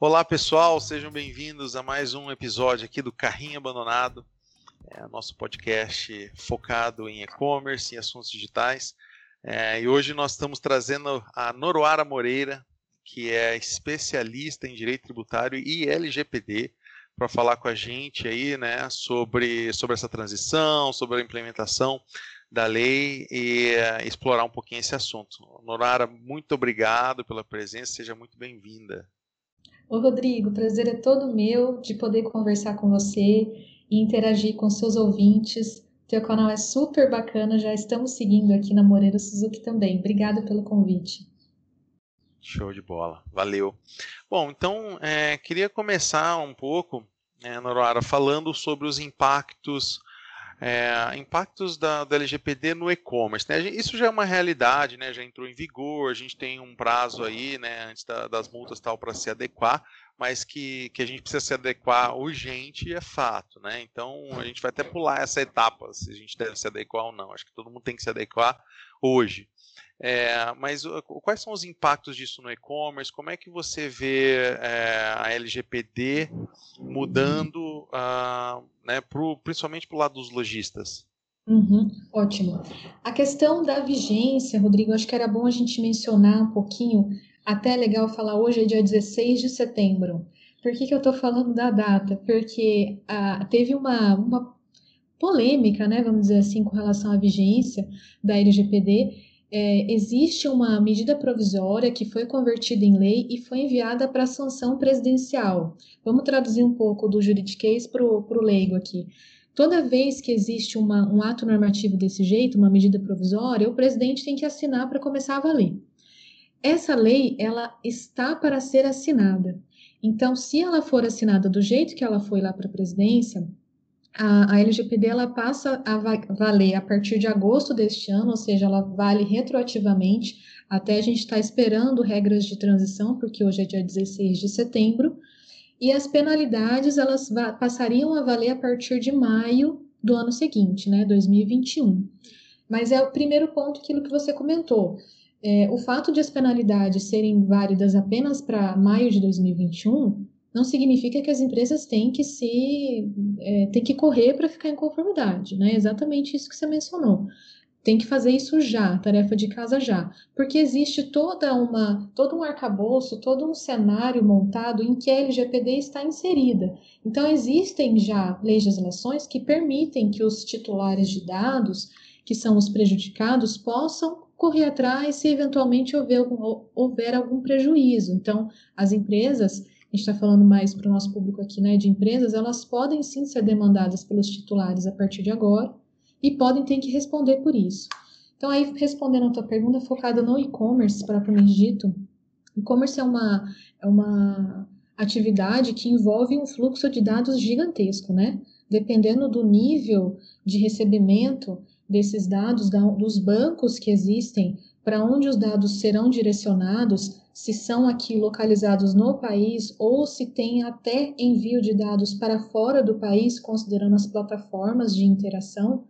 Olá pessoal, sejam bem-vindos a mais um episódio aqui do Carrinho Abandonado, é nosso podcast focado em e-commerce e assuntos digitais. É, e hoje nós estamos trazendo a Noroara Moreira, que é especialista em direito tributário e LGPD, para falar com a gente aí, né, sobre, sobre essa transição, sobre a implementação da lei e uh, explorar um pouquinho esse assunto. Noroara, muito obrigado pela presença, seja muito bem-vinda. Ô Rodrigo, prazer é todo meu de poder conversar com você e interagir com seus ouvintes. Teu canal é super bacana, já estamos seguindo aqui na Moreira Suzuki também. Obrigada pelo convite. Show de bola, valeu. Bom, então é, queria começar um pouco, né, Noroara, falando sobre os impactos é, impactos da, da LGPD no e-commerce. Né? Isso já é uma realidade, né? já entrou em vigor, a gente tem um prazo aí, né, antes da, das multas tal para se adequar, mas que, que a gente precisa se adequar urgente é fato. Né? Então a gente vai até pular essa etapa, se a gente deve se adequar ou não. Acho que todo mundo tem que se adequar hoje. É, mas quais são os impactos disso no e-commerce? Como é que você vê é, a LGPD mudando, uh, né, pro, principalmente para o lado dos lojistas? Uhum, ótimo. A questão da vigência, Rodrigo, acho que era bom a gente mencionar um pouquinho, até é legal falar hoje é dia 16 de setembro. Por que, que eu estou falando da data? Porque ah, teve uma, uma polêmica, né, vamos dizer assim, com relação à vigência da LGPD, é, existe uma medida provisória que foi convertida em lei e foi enviada para sanção presidencial. Vamos traduzir um pouco do juridiquês para o leigo aqui. Toda vez que existe uma, um ato normativo desse jeito, uma medida provisória, o presidente tem que assinar para começar a valer. Essa lei, ela está para ser assinada. Então, se ela for assinada do jeito que ela foi lá para a presidência, a, a LGPD ela passa a valer a partir de agosto deste ano, ou seja, ela vale retroativamente até a gente estar tá esperando regras de transição, porque hoje é dia 16 de setembro, e as penalidades elas passariam a valer a partir de maio do ano seguinte, né, 2021. Mas é o primeiro ponto aquilo que você comentou. É, o fato de as penalidades serem válidas apenas para maio de 2021 não significa que as empresas têm que se é, têm que correr para ficar em conformidade, né? Exatamente isso que você mencionou. Tem que fazer isso já, tarefa de casa já, porque existe toda uma todo um arcabouço, todo um cenário montado em que a LGPD está inserida. Então existem já legislações que permitem que os titulares de dados, que são os prejudicados, possam correr atrás se eventualmente houver algum, houver algum prejuízo. Então, as empresas a gente está falando mais para o nosso público aqui, né, de empresas, elas podem sim ser demandadas pelos titulares a partir de agora e podem ter que responder por isso. Então, aí, respondendo a tua pergunta, focada no e-commerce, propriamente dito, e-commerce é uma, é uma atividade que envolve um fluxo de dados gigantesco, né? Dependendo do nível de recebimento desses dados, da, dos bancos que existem, para onde os dados serão direcionados, se são aqui localizados no país ou se tem até envio de dados para fora do país, considerando as plataformas de interação,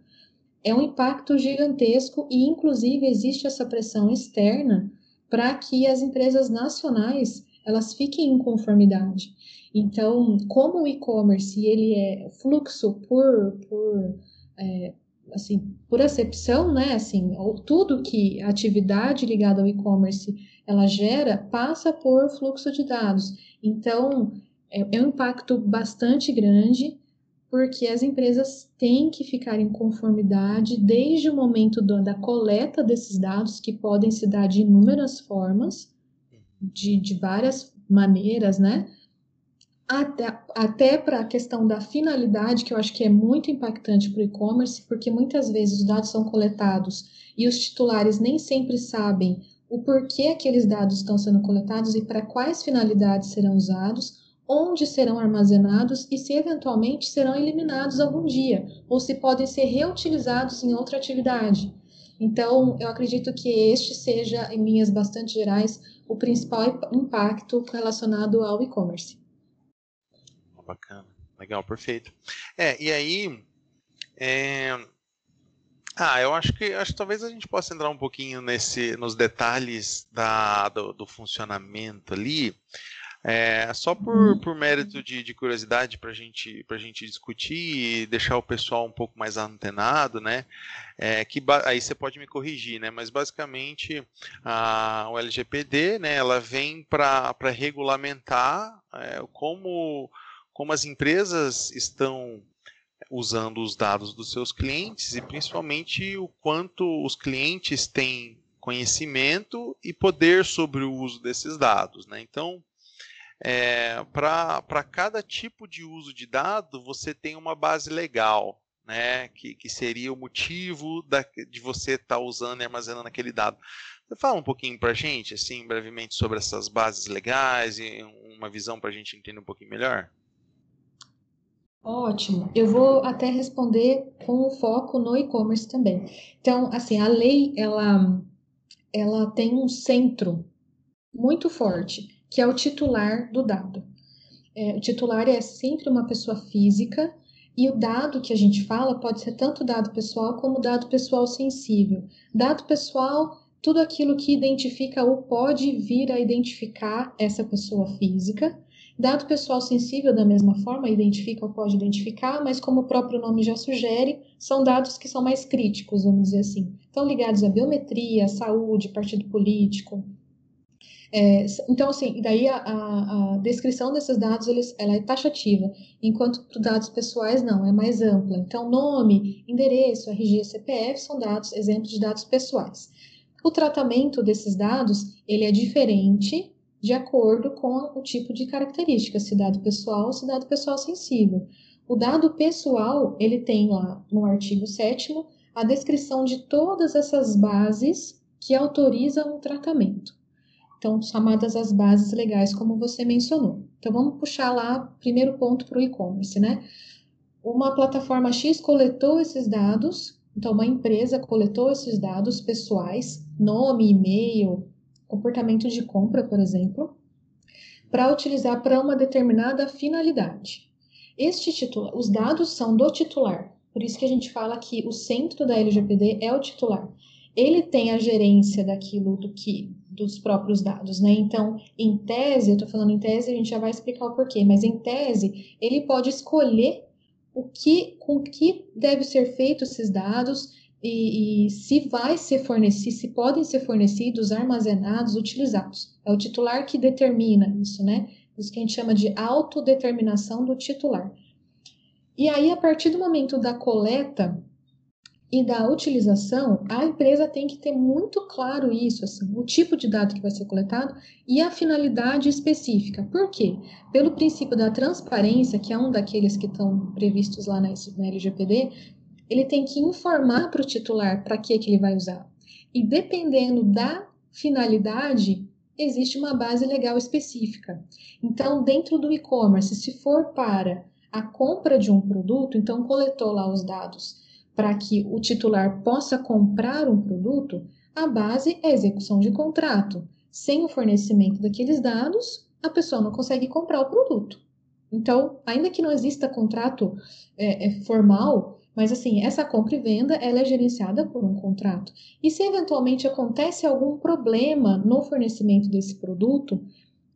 é um impacto gigantesco e, inclusive, existe essa pressão externa para que as empresas nacionais elas fiquem em conformidade. Então, como o e-commerce ele é fluxo por, por é, assim, por acepção, né, assim, tudo que atividade ligada ao e-commerce ela gera passa por fluxo de dados. Então, é, é um impacto bastante grande, porque as empresas têm que ficar em conformidade desde o momento do, da coleta desses dados, que podem se dar de inúmeras formas, de, de várias maneiras, né? Até, até para a questão da finalidade, que eu acho que é muito impactante para o e-commerce, porque muitas vezes os dados são coletados e os titulares nem sempre sabem o porquê aqueles dados estão sendo coletados e para quais finalidades serão usados, onde serão armazenados e se eventualmente serão eliminados algum dia, ou se podem ser reutilizados em outra atividade. Então, eu acredito que este seja, em linhas bastante gerais, o principal impacto relacionado ao e-commerce bacana. Legal, perfeito. É, e aí, é, Ah, eu acho que acho que talvez a gente possa entrar um pouquinho nesse, nos detalhes da, do, do funcionamento ali. É, só por, uhum. por mérito de, de curiosidade para gente, a gente discutir e deixar o pessoal um pouco mais antenado, né? É, que aí você pode me corrigir, né? Mas basicamente a, o LGPD, né? Ela vem para regulamentar é, como, como as empresas estão usando os dados dos seus clientes e principalmente o quanto os clientes têm conhecimento e poder sobre o uso desses dados, né? Então é, para cada tipo de uso de dado, você tem uma base legal, né, que, que seria o motivo da, de você estar tá usando e armazenando aquele dado. Você fala um pouquinho para a gente, assim, brevemente, sobre essas bases legais e uma visão para a gente entender um pouquinho melhor? Ótimo. Eu vou até responder com foco no e-commerce também. Então, assim, a lei, ela, ela tem um centro muito forte que é o titular do dado. É, o titular é sempre uma pessoa física e o dado que a gente fala pode ser tanto dado pessoal como dado pessoal sensível. Dado pessoal, tudo aquilo que identifica ou pode vir a identificar essa pessoa física. Dado pessoal sensível, da mesma forma, identifica ou pode identificar, mas como o próprio nome já sugere, são dados que são mais críticos, vamos dizer assim. Estão ligados à biometria, à saúde, partido político, é, então, assim, daí a, a, descrição desses dados eles, ela é taxativa, enquanto dados pessoais não, é mais ampla. Então, nome, endereço, RG, CPF são dados, exemplos de dados pessoais. O tratamento desses dados ele é diferente de acordo com o tipo de característica, se dado pessoal ou se dado pessoal sensível. O dado pessoal, ele tem lá no artigo 7 a descrição de todas essas bases que autorizam o tratamento. Então, chamadas as bases legais, como você mencionou. Então, vamos puxar lá, primeiro ponto para o e-commerce, né? Uma plataforma X coletou esses dados, então, uma empresa coletou esses dados pessoais, nome, e-mail, comportamento de compra, por exemplo, para utilizar para uma determinada finalidade. Este titular, os dados são do titular, por isso que a gente fala que o centro da LGPD é o titular. Ele tem a gerência daquilo do que dos próprios dados, né? Então, em tese, eu estou falando em tese, a gente já vai explicar o porquê, mas em tese, ele pode escolher o que, com que deve ser feito esses dados e, e se vai ser fornecido, se podem ser fornecidos, armazenados, utilizados. É o titular que determina isso, né? Isso que a gente chama de autodeterminação do titular. E aí, a partir do momento da coleta, e da utilização, a empresa tem que ter muito claro isso, assim, o tipo de dado que vai ser coletado e a finalidade específica. Por quê? Pelo princípio da transparência, que é um daqueles que estão previstos lá na, na LGPD, ele tem que informar para o titular para que, que ele vai usar. E dependendo da finalidade, existe uma base legal específica. Então, dentro do e-commerce, se for para a compra de um produto, então coletou lá os dados para que o titular possa comprar um produto, a base é a execução de contrato. Sem o fornecimento daqueles dados, a pessoa não consegue comprar o produto. Então, ainda que não exista contrato é, é, formal, mas assim, essa compra e venda ela é gerenciada por um contrato. E se eventualmente acontece algum problema no fornecimento desse produto,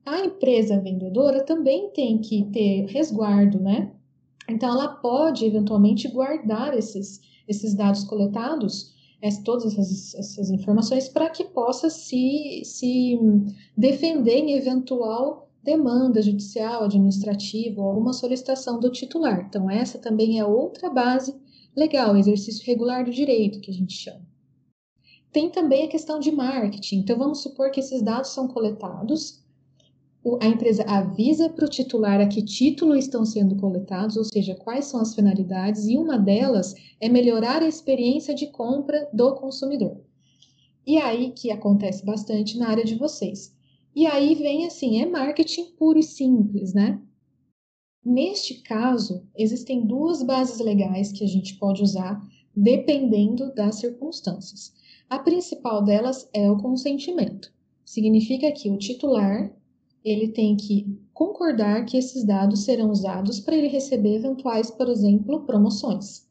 a empresa vendedora também tem que ter resguardo, né? Então, ela pode eventualmente guardar esses, esses dados coletados, todas essas, essas informações, para que possa se, se defender em eventual demanda judicial, administrativa ou alguma solicitação do titular. Então, essa também é outra base legal, exercício regular do direito, que a gente chama. Tem também a questão de marketing. Então, vamos supor que esses dados são coletados a empresa avisa para o titular a que título estão sendo coletados, ou seja, quais são as finalidades, e uma delas é melhorar a experiência de compra do consumidor. E aí que acontece bastante na área de vocês. E aí vem assim, é marketing puro e simples, né? Neste caso, existem duas bases legais que a gente pode usar dependendo das circunstâncias. A principal delas é o consentimento. Significa que o titular ele tem que concordar que esses dados serão usados para ele receber eventuais, por exemplo, promoções.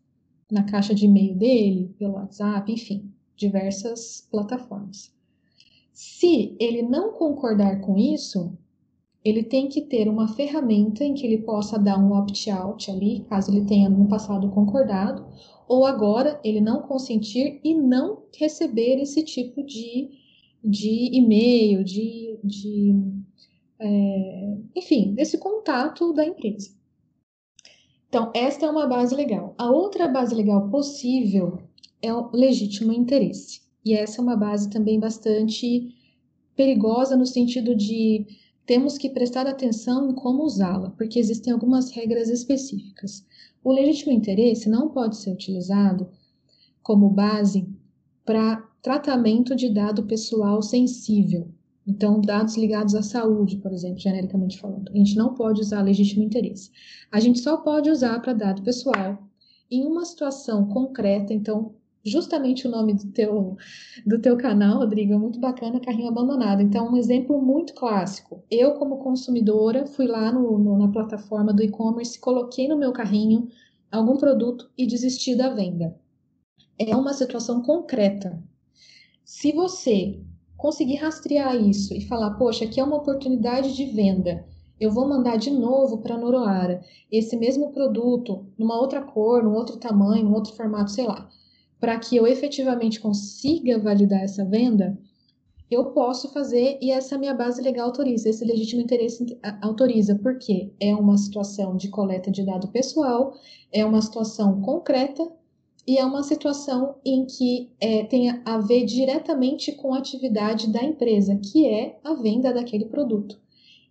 na caixa de e-mail dele, pelo WhatsApp, enfim, diversas plataformas. Se ele não concordar com isso, ele tem que ter uma ferramenta em que ele possa dar um opt-out ali, caso ele tenha no passado concordado, ou agora ele não consentir e não receber esse tipo de, de e-mail, de, de é, enfim, desse contato da empresa. Então, esta é uma base legal. A outra base legal possível é o legítimo interesse. E essa é uma base também bastante perigosa no sentido de temos que prestar atenção em como usá-la, porque existem algumas regras específicas. O legítimo interesse não pode ser utilizado como base para tratamento de dado pessoal sensível. Então, dados ligados à saúde, por exemplo, genericamente falando. A gente não pode usar legítimo interesse. A gente só pode usar para dado pessoal em uma situação concreta. Então, justamente o nome do teu, do teu canal, Rodrigo, é muito bacana, carrinho abandonado. Então, um exemplo muito clássico. Eu, como consumidora, fui lá no, no, na plataforma do e-commerce, coloquei no meu carrinho algum produto e desisti da venda. É uma situação concreta. Se você conseguir rastrear isso e falar, poxa, aqui é uma oportunidade de venda, eu vou mandar de novo para a Noroara esse mesmo produto, numa outra cor, num outro tamanho, num outro formato, sei lá para que eu efetivamente consiga validar essa venda, eu posso fazer e essa minha base legal autoriza, esse legítimo interesse autoriza, porque é uma situação de coleta de dado pessoal, é uma situação concreta e é uma situação em que é, tem a ver diretamente com a atividade da empresa, que é a venda daquele produto.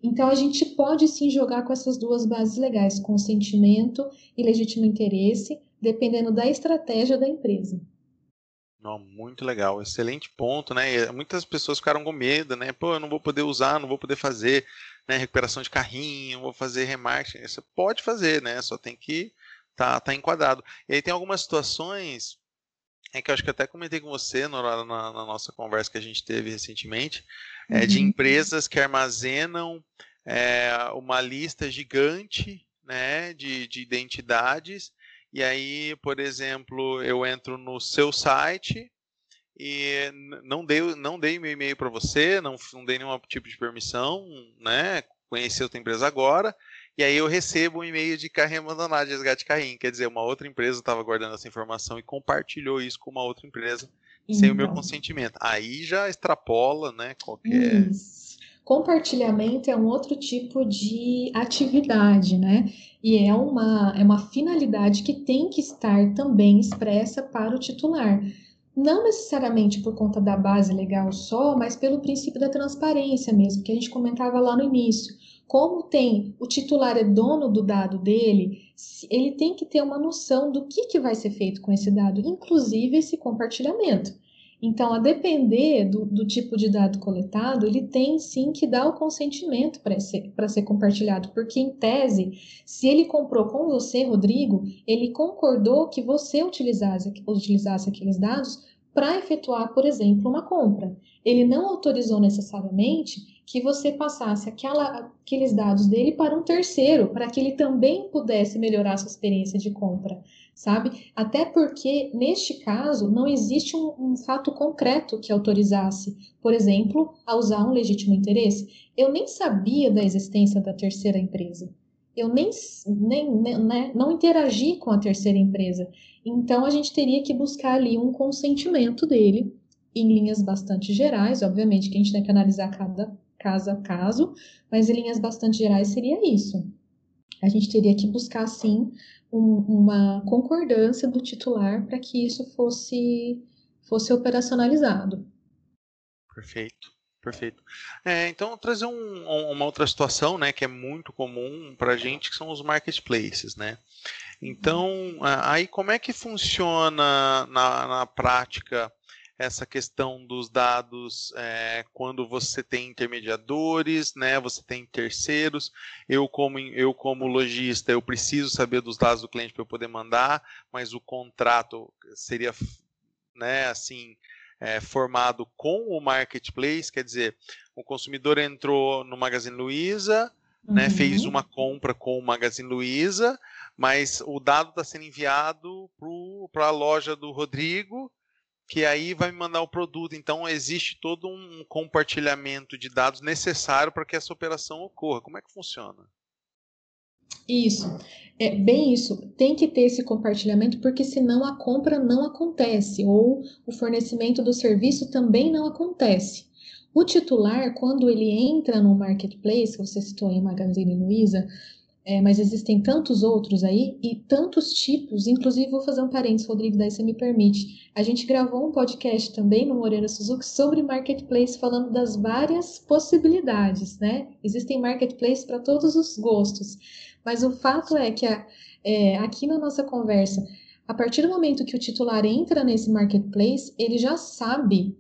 Então, a gente pode sim jogar com essas duas bases legais, consentimento e legítimo interesse, dependendo da estratégia da empresa. Não, muito legal, excelente ponto, né? Muitas pessoas ficaram com medo, né? Pô, eu não vou poder usar, não vou poder fazer né, recuperação de carrinho, vou fazer remarketing. Você pode fazer, né? Só tem que tá, tá enquadrado. E aí tem algumas situações é que eu acho que até comentei com você na, na, na nossa conversa que a gente teve recentemente. É, de uhum. empresas que armazenam é, uma lista gigante né, de, de identidades e aí, por exemplo, eu entro no seu site e não dei, não dei meu e-mail para você, não, não dei nenhum tipo de permissão, né? Conheci outra empresa agora, e aí eu recebo um e-mail de carrinho abandonado de resgate de carrinho. Quer dizer, uma outra empresa estava guardando essa informação e compartilhou isso com uma outra empresa então. sem o meu então. consentimento. Aí já extrapola, né? Qualquer. Isso Compartilhamento é um outro tipo de atividade, né? E é uma, é uma finalidade que tem que estar também expressa para o titular. Não necessariamente por conta da base legal só, mas pelo princípio da transparência mesmo, que a gente comentava lá no início. Como tem o titular é dono do dado dele, ele tem que ter uma noção do que, que vai ser feito com esse dado, inclusive esse compartilhamento. Então, a depender do, do, tipo de dado coletado, ele tem sim que dar o consentimento para ser, ser compartilhado, porque, em tese, se ele comprou com você, Rodrigo, ele concordou que você utilizasse, utilizasse aqueles dados para efetuar, por exemplo, uma compra. Ele não autorizou necessariamente que você passasse aquela, aqueles dados dele para um terceiro, para que ele também pudesse melhorar a sua experiência de compra sabe? Até porque, neste caso, não existe um, um, fato concreto que autorizasse, por exemplo, a usar um legítimo interesse. Eu nem sabia da existência da terceira empresa. Eu nem, nem, né, não interagi com a terceira empresa. Então, a gente teria que buscar ali um consentimento dele, em linhas bastante gerais, obviamente que a gente tem que analisar cada caso a caso, mas em linhas bastante gerais seria isso. A gente teria que buscar, sim, um, uma concordância do titular para que isso fosse, fosse operacionalizado. Perfeito. Perfeito. É, então, trazer um, uma outra situação, né, que é muito comum para a gente, que são os marketplaces, né? Então, aí como é que funciona na, na prática essa questão dos dados é, quando você tem intermediadores, né? Você tem terceiros. Eu como eu como lojista eu preciso saber dos dados do cliente para eu poder mandar, mas o contrato seria, né? Assim é, formado com o marketplace, quer dizer, o consumidor entrou no Magazine Luiza, né, uhum. né, fez uma compra com o Magazine Luiza, mas o dado está sendo enviado para a loja do Rodrigo, que aí vai me mandar o produto. Então existe todo um compartilhamento de dados necessário para que essa operação ocorra. Como é que funciona? Isso, é bem isso. Tem que ter esse compartilhamento, porque senão a compra não acontece, ou o fornecimento do serviço também não acontece. O titular, quando ele entra no marketplace, você citou aí Magazine Luiza, é, mas existem tantos outros aí e tantos tipos. Inclusive, vou fazer um parênteses, Rodrigo, daí você me permite. A gente gravou um podcast também no Morena Suzuki sobre marketplace, falando das várias possibilidades, né? Existem marketplaces para todos os gostos. Mas o fato é que a, é, aqui na nossa conversa, a partir do momento que o titular entra nesse marketplace, ele já sabe,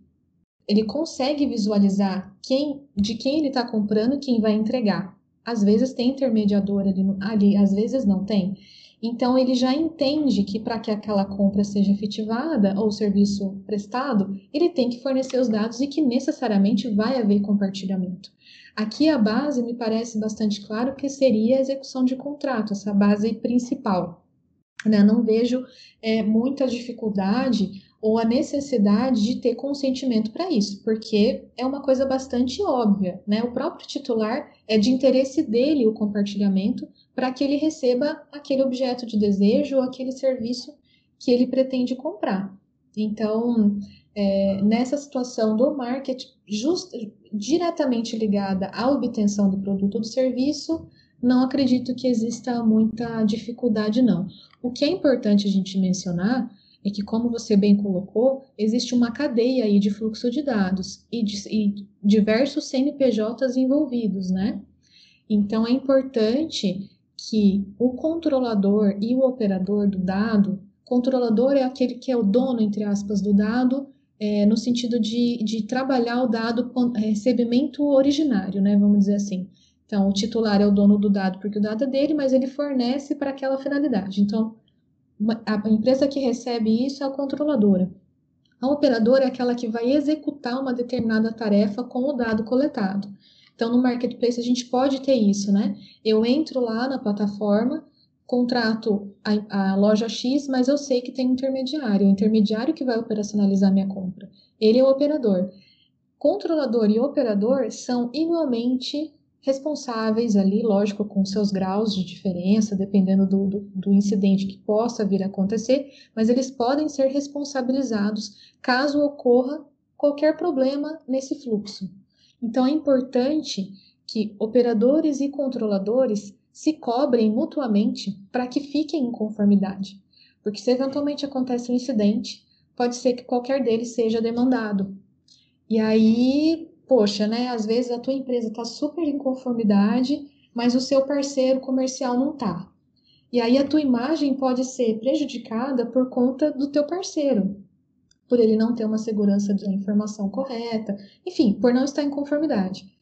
ele consegue visualizar quem, de quem ele está comprando e quem vai entregar. Às vezes tem intermediador ali, ali, às vezes não tem. Então ele já entende que para que aquela compra seja efetivada ou serviço prestado, ele tem que fornecer os dados e que necessariamente vai haver compartilhamento. Aqui a base me parece bastante claro que seria a execução de contrato, essa base principal. Né? Não vejo é, muita dificuldade ou a necessidade de ter consentimento para isso, porque é uma coisa bastante óbvia, né? O próprio titular é de interesse dele o compartilhamento para que ele receba aquele objeto de desejo ou aquele serviço que ele pretende comprar. Então, é, nessa situação do marketing, just, diretamente ligada à obtenção do produto ou do serviço, não acredito que exista muita dificuldade, não. O que é importante a gente mencionar é que, como você bem colocou, existe uma cadeia aí de fluxo de dados e, de, e diversos CNPJs envolvidos, né? Então, é importante que o controlador e o operador do dado, controlador é aquele que é o dono, entre aspas, do dado, é, no sentido de, de trabalhar o dado com recebimento originário, né? Vamos dizer assim. Então, o titular é o dono do dado porque o dado é dele, mas ele fornece para aquela finalidade. Então, a empresa que recebe isso é a controladora. A operadora é aquela que vai executar uma determinada tarefa com o dado coletado. Então, no marketplace, a gente pode ter isso, né? Eu entro lá na plataforma, contrato a, a, loja X, mas eu sei que tem um intermediário, o intermediário que vai operacionalizar minha compra. Ele é o operador. Controlador e operador são igualmente responsáveis ali, lógico, com seus graus de diferença, dependendo do, do, do, incidente que possa vir a acontecer, mas eles podem ser responsabilizados caso ocorra qualquer problema nesse fluxo. Então é importante que operadores e controladores se cobrem mutuamente para que fiquem em conformidade. Porque se eventualmente acontece um incidente, pode ser que qualquer deles seja demandado. E aí, poxa, né? Às vezes a tua empresa está super em conformidade, mas o seu parceiro comercial não está. E aí a tua imagem pode ser prejudicada por conta do teu parceiro, por ele não ter uma segurança da informação correta, enfim, por não estar em conformidade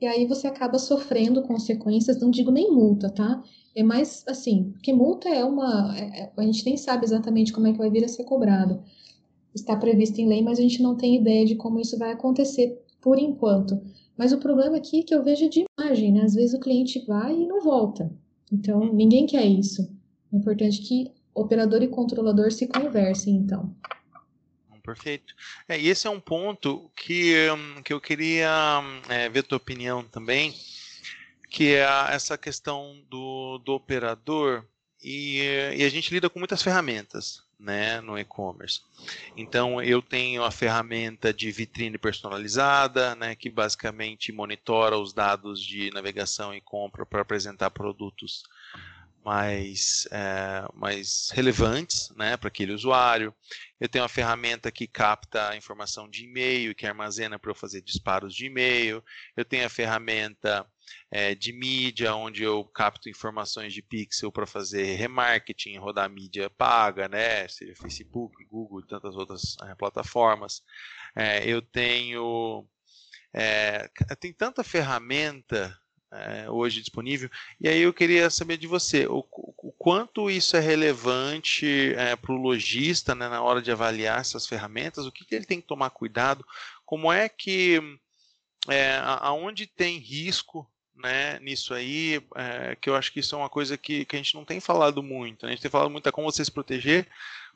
e aí você acaba sofrendo consequências, não digo nem multa, tá? É mais assim, porque multa é uma. É, é, a gente nem sabe exatamente como é que vai vir a ser cobrado. Está previsto em lei, mas a gente não tem ideia de como isso vai acontecer por enquanto. Mas o problema aqui é que eu vejo de imagem, né? Às vezes o cliente vai e não volta. Então, ninguém quer isso. É importante que operador e controlador se conversem, então perfeito. É, e esse é um ponto que, hum, que eu queria é, ver tua opinião também, que é essa questão do, do operador e, e, a gente lida com muitas ferramentas né, no e-commerce. Então eu tenho a ferramenta de vitrine personalizada, né, que basicamente monitora os dados de navegação e compra para apresentar produtos mais, é, mais relevantes né, para aquele usuário. Eu tenho uma ferramenta que capta a informação de e-mail, que armazena para eu fazer disparos de e-mail. Eu tenho a ferramenta é, de mídia, onde eu capto informações de pixel para fazer remarketing, rodar mídia paga, né, seja Facebook, Google e tantas outras é, plataformas. É, eu tenho. É, tem tanta ferramenta é, hoje disponível. E aí eu queria saber de você, o, o quanto isso é relevante é, para o lojista né, na hora de avaliar essas ferramentas, o que, que ele tem que tomar cuidado, como é que, é, aonde tem risco né, nisso aí, é, que eu acho que isso é uma coisa que, que a gente não tem falado muito. Né? A gente tem falado muito a como você se proteger,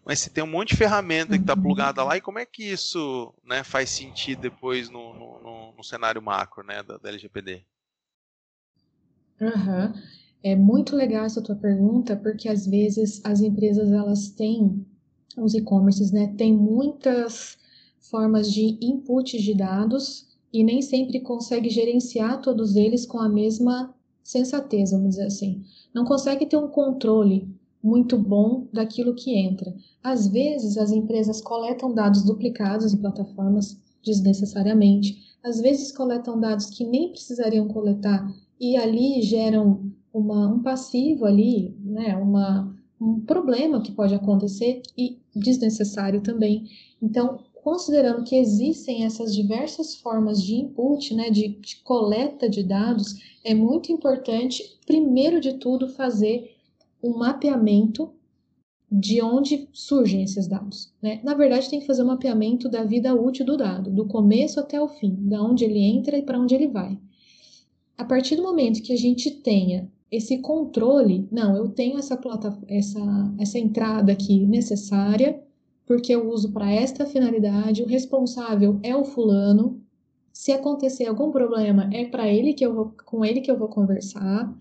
mas se tem um monte de ferramenta que está plugada lá, e como é que isso né, faz sentido depois no, no, no cenário macro né, da, da LGPD? Uhum. É muito legal essa tua pergunta, porque às vezes as empresas elas têm, os e-commerces, né, tem muitas formas de input de dados e nem sempre consegue gerenciar todos eles com a mesma sensatez, vamos dizer assim. Não consegue ter um controle muito bom daquilo que entra. Às vezes, as empresas coletam dados duplicados em plataformas desnecessariamente, às vezes coletam dados que nem precisariam coletar e ali geram uma, um passivo ali, né, uma, um problema que pode acontecer e desnecessário também. Então, considerando que existem essas diversas formas de input, né, de, de coleta de dados, é muito importante, primeiro de tudo, fazer um mapeamento de onde surgem esses dados. Né? Na verdade, tem que fazer um mapeamento da vida útil do dado, do começo até o fim, da onde ele entra e para onde ele vai. A partir do momento que a gente tenha esse controle, não, eu tenho essa, essa, essa entrada aqui necessária, porque eu uso para esta finalidade, o responsável é o fulano. Se acontecer algum problema, é para ele que eu vou, com ele que eu vou conversar.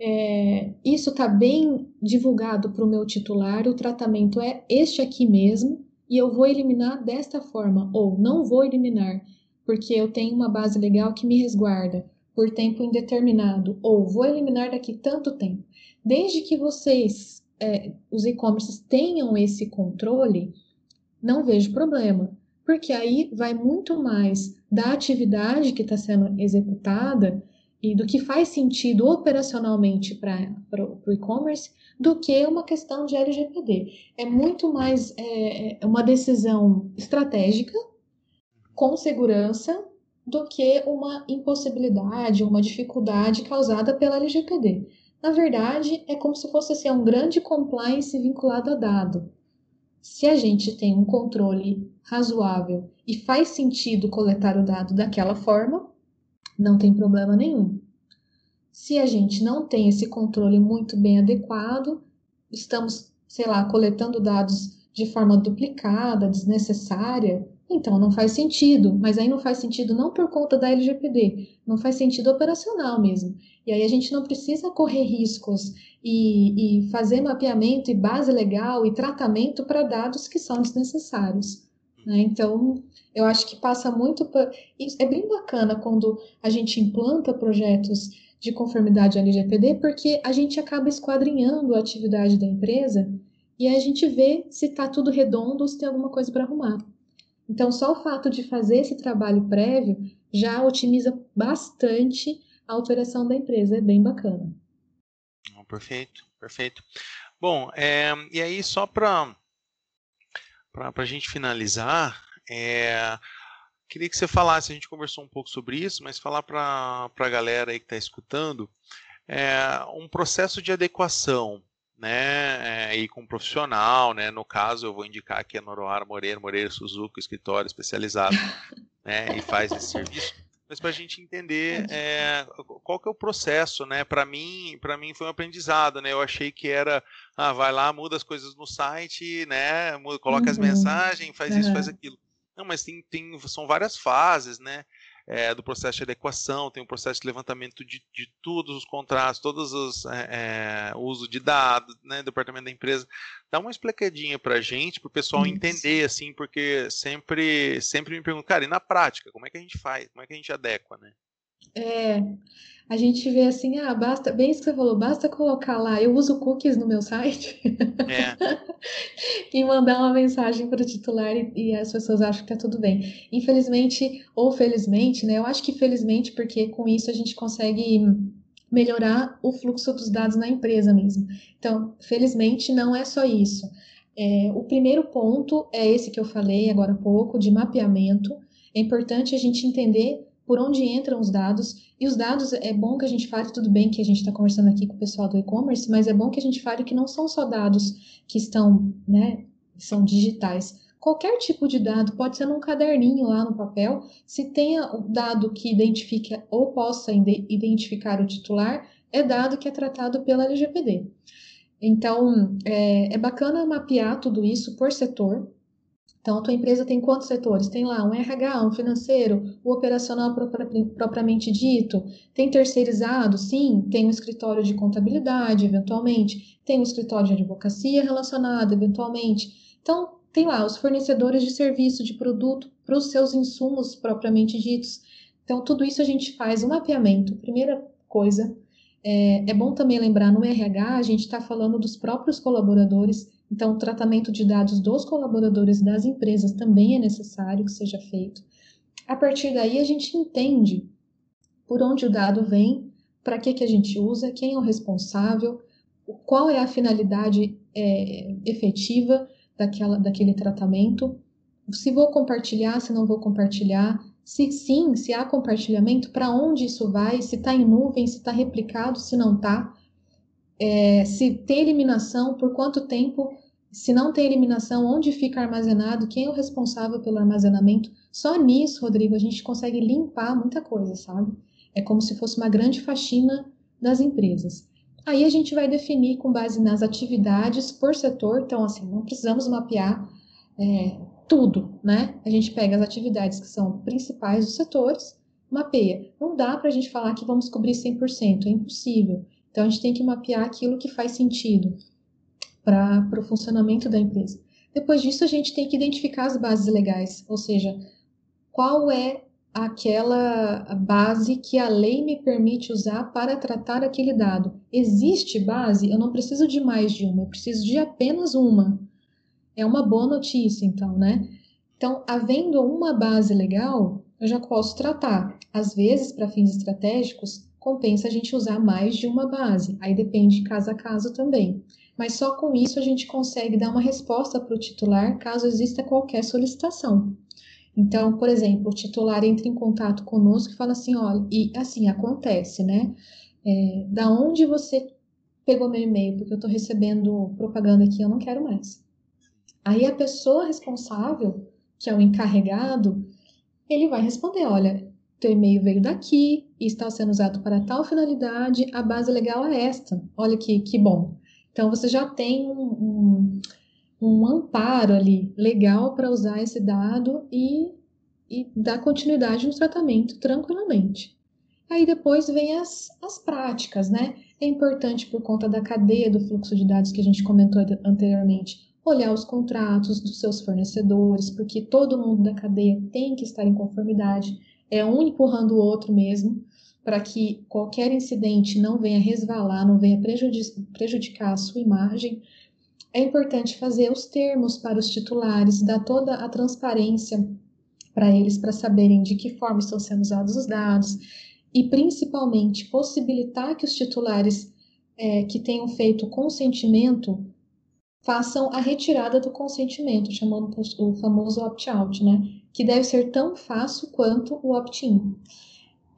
É, isso está bem divulgado para o meu titular. O tratamento é este aqui mesmo e eu vou eliminar desta forma ou não vou eliminar porque eu tenho uma base legal que me resguarda por tempo indeterminado ou vou eliminar daqui tanto tempo. Desde que vocês é, os e-commerces tenham esse controle, não vejo problema, porque aí vai muito mais da atividade que está sendo executada e do que faz sentido operacionalmente para o e-commerce do que uma questão de LGPD. É muito mais é, é, uma decisão estratégica, com segurança, do que uma impossibilidade, uma dificuldade causada pela LGPD. Na verdade, é como se fosse assim, um grande compliance vinculado a dado. Se a gente tem um controle razoável e faz sentido coletar o dado daquela forma, não tem problema nenhum. Se a gente não tem esse controle muito bem adequado, estamos, sei lá, coletando dados de forma duplicada, desnecessária, então não faz sentido, mas aí não faz sentido não por conta da LGPD, não faz sentido operacional mesmo. E aí a gente não precisa correr riscos e, e fazer mapeamento e base legal e tratamento para dados que são desnecessários. Né? Então, eu acho que passa muito. Por... É bem bacana quando a gente implanta projetos de conformidade LGPD, porque a gente acaba esquadrinhando a atividade da empresa e a gente vê se está tudo redondo ou se tem alguma coisa para arrumar. Então, só o fato de fazer esse trabalho prévio já otimiza bastante a operação da empresa. É bem bacana. Perfeito, perfeito. Bom, é, e aí só para a gente finalizar, é, queria que você falasse, a gente conversou um pouco sobre isso, mas falar para a galera aí que está escutando, é, um processo de adequação né, é, e com um profissional, né, no caso eu vou indicar aqui a Noroara Moreira, Moreira Suzuki, escritório especializado, né, e faz esse serviço, mas para a gente entender é, qual que é o processo, né, para mim, para mim foi um aprendizado, né, eu achei que era, ah, vai lá, muda as coisas no site, né, muda, coloca uhum. as mensagens, faz uhum. isso, faz aquilo. Não, mas tem, tem, são várias fases, né, é, do processo de adequação, tem o processo de levantamento de, de todos os contratos, todos os é, é, uso de dados, né, departamento da empresa. Dá uma explicadinha para a gente, para o pessoal Isso. entender, assim, porque sempre, sempre me perguntam, cara, e na prática, como é que a gente faz? Como é que a gente adequa, né? É, a gente vê assim, ah, basta, bem isso que você falou, basta colocar lá, eu uso cookies no meu site é. e mandar uma mensagem para o titular e, e, as pessoas acham que tá tudo bem. Infelizmente, ou felizmente, né? Eu acho que felizmente, porque com isso a gente consegue melhorar o fluxo dos dados na empresa mesmo. Então, felizmente, não é só isso. É, o primeiro ponto é esse que eu falei agora há pouco, de mapeamento. É importante a gente entender por onde entram os dados. E os dados, é bom que a gente fale, tudo bem que a gente está conversando aqui com o pessoal do e-commerce, mas é bom que a gente fale que não são só dados que estão, né, são digitais, qualquer tipo de dado, pode ser num caderninho lá no papel, se tenha o dado que identifica ou possa identificar o titular, é dado que é tratado pela LGPD. Então, é, é bacana mapear tudo isso por setor, então, a tua empresa tem quantos setores? Tem lá um RH, um financeiro, o operacional propriamente dito. Tem terceirizado? Sim. Tem um escritório de contabilidade, eventualmente. Tem um escritório de advocacia relacionado, eventualmente. Então, tem lá os fornecedores de serviço, de produto, para os seus insumos propriamente ditos. Então, tudo isso a gente faz um mapeamento. Primeira coisa, é, é bom também lembrar no RH, a gente está falando dos próprios colaboradores então, o tratamento de dados dos colaboradores das empresas também é necessário que seja feito. A partir daí, a gente entende por onde o dado vem, para que, que a gente usa, quem é o responsável, qual é a finalidade é, efetiva daquela, daquele tratamento, se vou compartilhar, se não vou compartilhar, se sim, se há compartilhamento, para onde isso vai, se está em nuvem, se está replicado, se não está, é, se tem eliminação, por quanto tempo se não tem eliminação, onde fica armazenado, quem é o responsável pelo armazenamento. Só nisso, Rodrigo, a gente consegue limpar muita coisa, sabe? É como se fosse uma grande faxina das empresas. Aí a gente vai definir com base nas atividades por setor, então assim, não precisamos mapear é, tudo, né? A gente pega as atividades que são principais dos setores, mapeia. Não dá para a gente falar que vamos cobrir 100%, é impossível. Então a gente tem que mapear aquilo que faz sentido para o funcionamento da empresa. Depois disso, a gente tem que identificar as bases legais, ou seja, qual é aquela base que a lei me permite usar para tratar aquele dado. Existe base? Eu não preciso de mais de uma, eu preciso de apenas uma. É uma boa notícia, então, né? Então, havendo uma base legal, eu já posso tratar. Às vezes, para fins estratégicos, compensa a gente usar mais de uma base. Aí depende caso a caso também mas só com isso a gente consegue dar uma resposta para o titular caso exista qualquer solicitação. Então, por exemplo, o titular entra em contato conosco e fala assim, olha, e assim acontece, né? É, da onde você pegou meu e-mail? Porque eu estou recebendo propaganda aqui, eu não quero mais. Aí a pessoa responsável, que é o encarregado, ele vai responder, olha, teu e-mail veio daqui e está sendo usado para tal finalidade, a base legal é esta. Olha que, que bom. Então, você já tem um, um, um amparo ali legal para usar esse dado e, e dar continuidade no tratamento tranquilamente. Aí depois vem as, as práticas, né? É importante por conta da cadeia do fluxo de dados que a gente comentou anteriormente, olhar os contratos dos seus fornecedores, porque todo mundo da cadeia tem que estar em conformidade, é um empurrando o outro mesmo para que qualquer incidente não venha resvalar, não venha prejudicar a sua imagem, é importante fazer os termos para os titulares, dar toda a transparência para eles, para saberem de que forma estão sendo usados os dados, e principalmente possibilitar que os titulares é, que tenham feito consentimento façam a retirada do consentimento, chamando o famoso opt-out, né? Que deve ser tão fácil quanto o opt-in.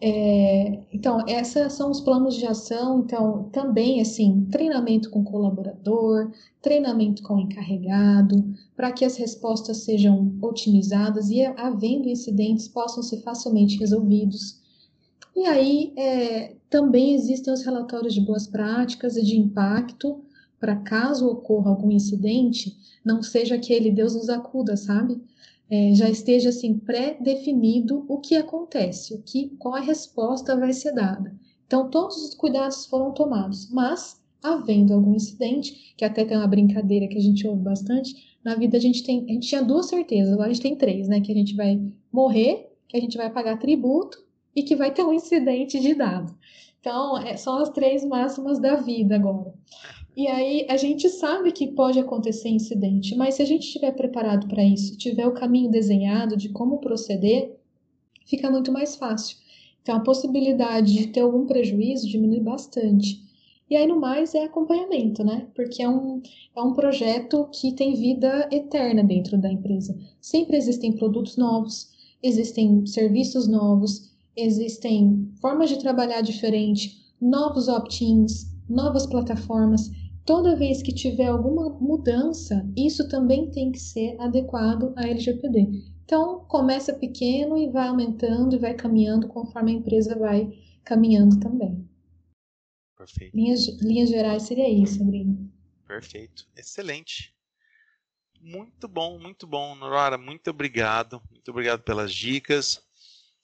É, então, esses são os planos de ação. Então, também, assim, treinamento com colaborador, treinamento com encarregado, para que as respostas sejam otimizadas e, havendo incidentes, possam ser facilmente resolvidos. E aí, é, também existem os relatórios de boas práticas e de impacto, para caso ocorra algum incidente, não seja aquele Deus nos acuda, sabe? É, já esteja assim pré-definido o que acontece, o que, qual a resposta vai ser dada. Então todos os cuidados foram tomados, mas havendo algum incidente, que até tem uma brincadeira que a gente ouve bastante, na vida a gente tem, a gente tinha duas certezas, agora a gente tem três, né? Que a gente vai morrer, que a gente vai pagar tributo e que vai ter um incidente de dado. Então, é, são as três máximas da vida agora. E aí a gente sabe que pode acontecer incidente, mas se a gente estiver preparado para isso, tiver o caminho desenhado de como proceder, fica muito mais fácil. Então a possibilidade de ter algum prejuízo diminui bastante. E aí no mais é acompanhamento, né? Porque é um, é um projeto que tem vida eterna dentro da empresa. Sempre existem produtos novos, existem serviços novos, existem formas de trabalhar diferente, novos opt-ins, novas plataformas. Toda vez que tiver alguma mudança, isso também tem que ser adequado à LGPD. Então, começa pequeno e vai aumentando e vai caminhando conforme a empresa vai caminhando também. Perfeito. Linhas, linhas gerais seria isso, Rodrigo. Perfeito. Excelente. Muito bom, muito bom, Nora. Muito obrigado. Muito obrigado pelas dicas.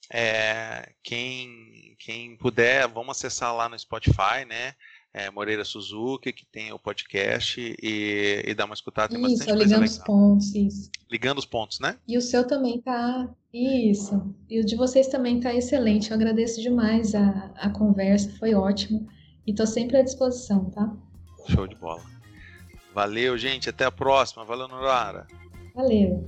É, quem, quem puder, vamos acessar lá no Spotify, né? É, Moreira Suzuki, que tem o podcast, e, e dar uma escutada. Tem isso, ligando os pontos, isso. Ligando os pontos, né? E o seu também tá. Isso. E o de vocês também tá excelente. Eu agradeço demais a, a conversa, foi ótimo. E estou sempre à disposição, tá? Show de bola. Valeu, gente. Até a próxima. Valeu, Norara. Valeu.